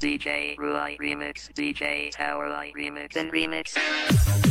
DJ Ruai remix, DJ Tower Light remix, and remix.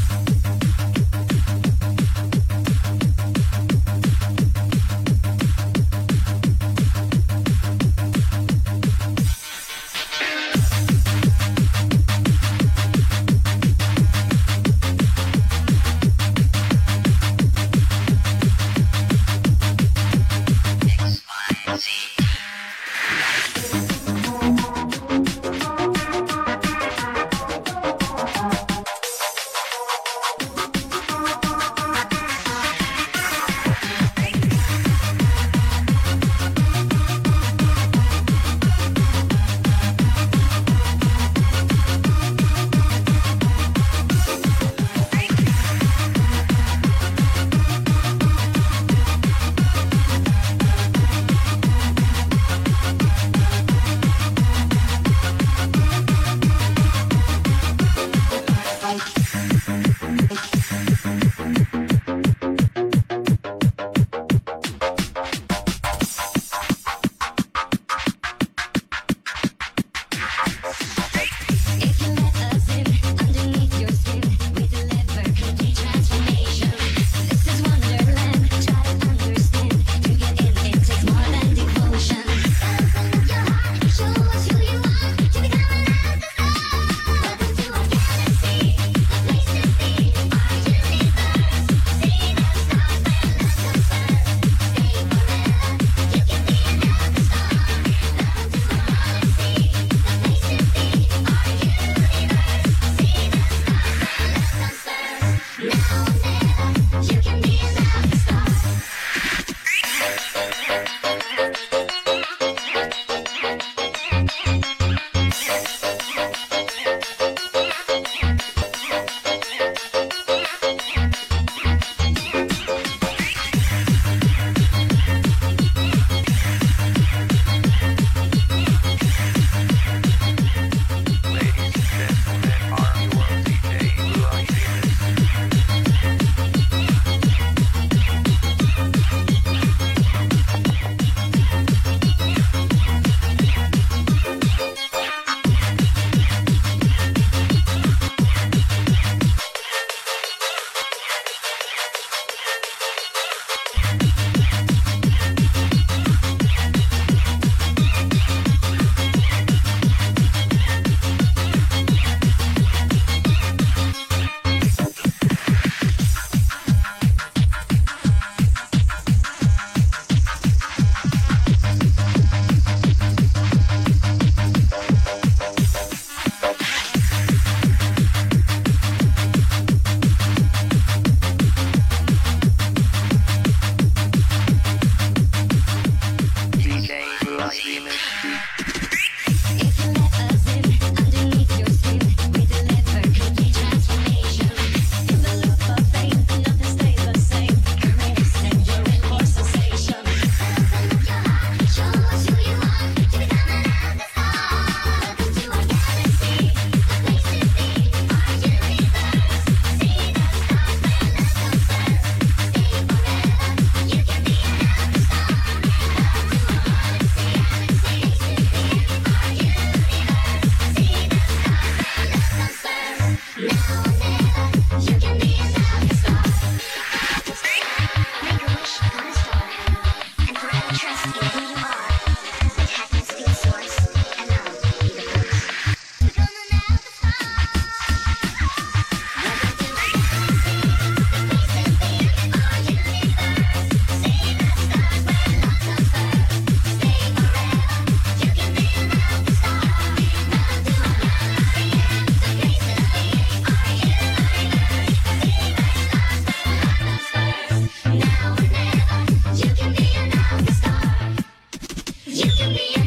be